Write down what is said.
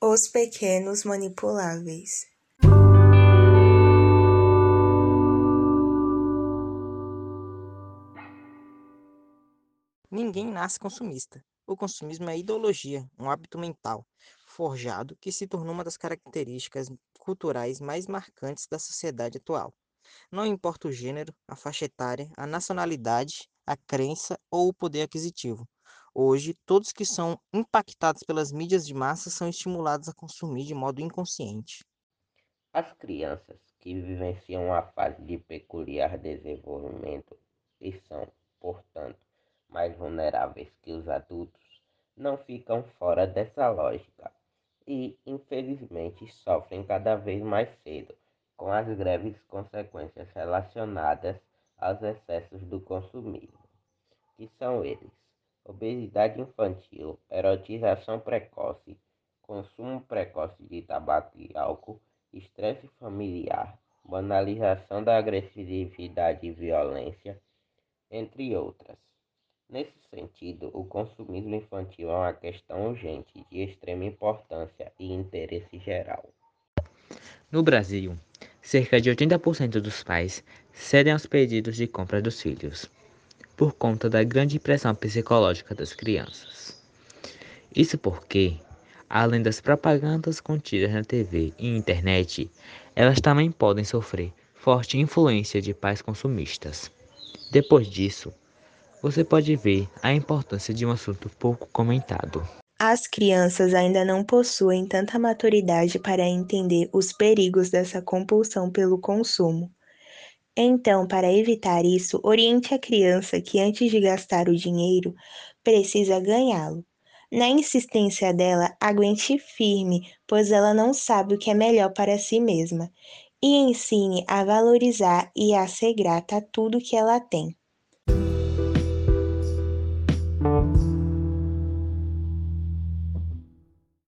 Os pequenos manipuláveis. Ninguém nasce consumista. O consumismo é ideologia, um hábito mental forjado que se tornou uma das características culturais mais marcantes da sociedade atual. Não importa o gênero, a faixa etária, a nacionalidade, a crença ou o poder aquisitivo. Hoje, todos que são impactados pelas mídias de massa são estimulados a consumir de modo inconsciente. As crianças que vivenciam uma fase de peculiar desenvolvimento e são, portanto, mais vulneráveis que os adultos, não ficam fora dessa lógica e, infelizmente, sofrem cada vez mais cedo com as greves consequências relacionadas aos excessos do consumismo, que são eles: obesidade infantil, erotização precoce, consumo precoce de tabaco e álcool, estresse familiar, banalização da agressividade e violência, entre outras. Nesse sentido, o consumismo infantil é uma questão urgente, de extrema importância e interesse geral. No Brasil, cerca de 80% dos pais cedem aos pedidos de compra dos filhos, por conta da grande pressão psicológica das crianças. Isso porque, além das propagandas contidas na TV e internet, elas também podem sofrer forte influência de pais consumistas. Depois disso, você pode ver a importância de um assunto pouco comentado. As crianças ainda não possuem tanta maturidade para entender os perigos dessa compulsão pelo consumo. Então, para evitar isso, oriente a criança que antes de gastar o dinheiro, precisa ganhá-lo. Na insistência dela, aguente firme, pois ela não sabe o que é melhor para si mesma, e ensine a valorizar e a ser grata a tudo que ela tem.